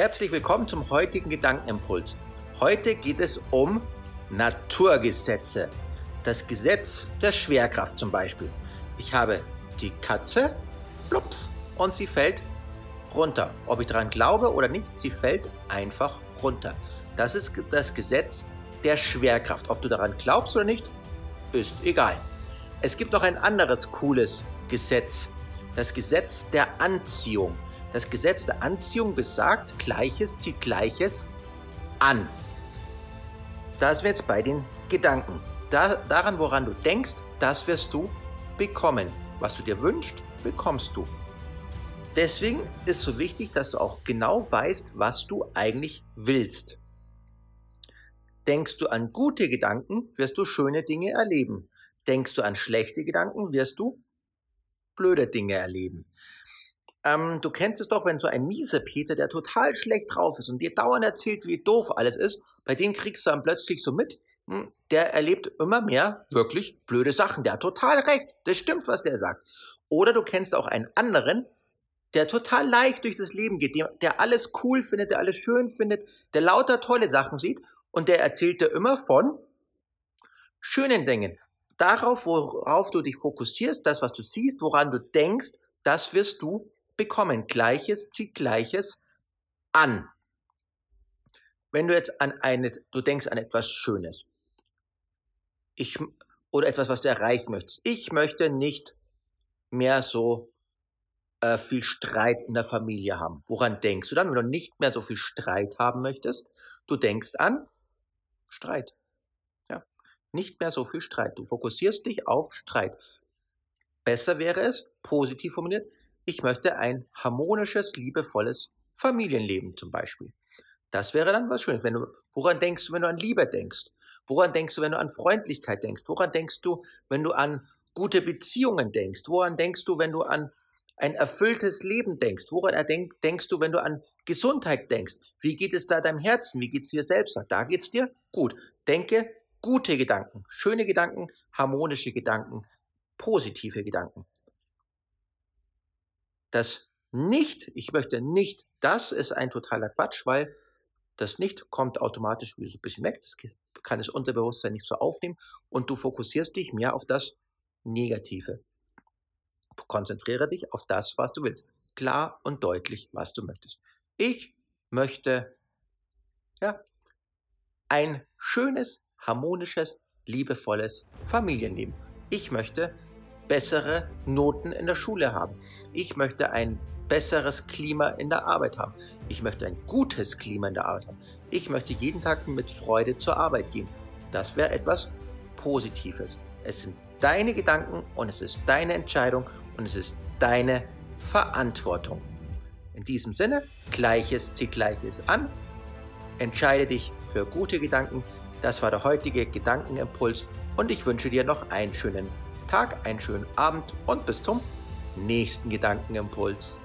Herzlich willkommen zum heutigen Gedankenimpuls. Heute geht es um Naturgesetze. Das Gesetz der Schwerkraft zum Beispiel. Ich habe die Katze, plups, und sie fällt runter. Ob ich daran glaube oder nicht, sie fällt einfach runter. Das ist das Gesetz der Schwerkraft. Ob du daran glaubst oder nicht, ist egal. Es gibt noch ein anderes cooles Gesetz. Das Gesetz der Anziehung. Das Gesetz der Anziehung besagt, Gleiches zieht Gleiches an. Da sind jetzt bei den Gedanken. Da, daran, woran du denkst, das wirst du bekommen. Was du dir wünschst, bekommst du. Deswegen ist so wichtig, dass du auch genau weißt, was du eigentlich willst. Denkst du an gute Gedanken, wirst du schöne Dinge erleben. Denkst du an schlechte Gedanken, wirst du blöde Dinge erleben. Ähm, du kennst es doch, wenn so ein mieser Peter, der total schlecht drauf ist und dir dauernd erzählt, wie doof alles ist, bei dem kriegst du dann plötzlich so mit, hm, der erlebt immer mehr wirklich blöde Sachen. Der hat total recht. Das stimmt, was der sagt. Oder du kennst auch einen anderen, der total leicht durch das Leben geht, der, der alles cool findet, der alles schön findet, der lauter tolle Sachen sieht und der erzählt dir immer von schönen Dingen. Darauf, worauf du dich fokussierst, das, was du siehst, woran du denkst, das wirst du bekommen. Gleiches zieht Gleiches an. Wenn du jetzt an eine, du denkst an etwas Schönes. Ich, oder etwas, was du erreichen möchtest. Ich möchte nicht mehr so äh, viel Streit in der Familie haben. Woran denkst du dann, wenn du nicht mehr so viel Streit haben möchtest? Du denkst an Streit. Ja. Nicht mehr so viel Streit. Du fokussierst dich auf Streit. Besser wäre es, positiv formuliert, ich möchte ein harmonisches, liebevolles Familienleben zum Beispiel. Das wäre dann was Schönes. Wenn du, woran denkst du, wenn du an Liebe denkst? Woran denkst du, wenn du an Freundlichkeit denkst? Woran denkst du, wenn du an gute Beziehungen denkst? Woran denkst du, wenn du an ein erfülltes Leben denkst? Woran denkst du, wenn du an Gesundheit denkst? Wie geht es da deinem Herzen? Wie geht es dir selbst? Da geht es dir gut. Denke gute Gedanken, schöne Gedanken, harmonische Gedanken, positive Gedanken. Das nicht, ich möchte nicht, das ist ein totaler Quatsch, weil das nicht kommt automatisch wie so ein bisschen weg. Das kann das Unterbewusstsein nicht so aufnehmen und du fokussierst dich mehr auf das Negative. Konzentriere dich auf das, was du willst. Klar und deutlich, was du möchtest. Ich möchte ja, ein schönes, harmonisches, liebevolles Familienleben. Ich möchte bessere Noten in der Schule haben. Ich möchte ein besseres Klima in der Arbeit haben. Ich möchte ein gutes Klima in der Arbeit haben. Ich möchte jeden Tag mit Freude zur Arbeit gehen. Das wäre etwas Positives. Es sind deine Gedanken und es ist deine Entscheidung und es ist deine Verantwortung. In diesem Sinne, Gleiches zieht Gleiches an. Entscheide dich für gute Gedanken. Das war der heutige Gedankenimpuls und ich wünsche dir noch einen schönen Tag, einen schönen Abend und bis zum nächsten Gedankenimpuls.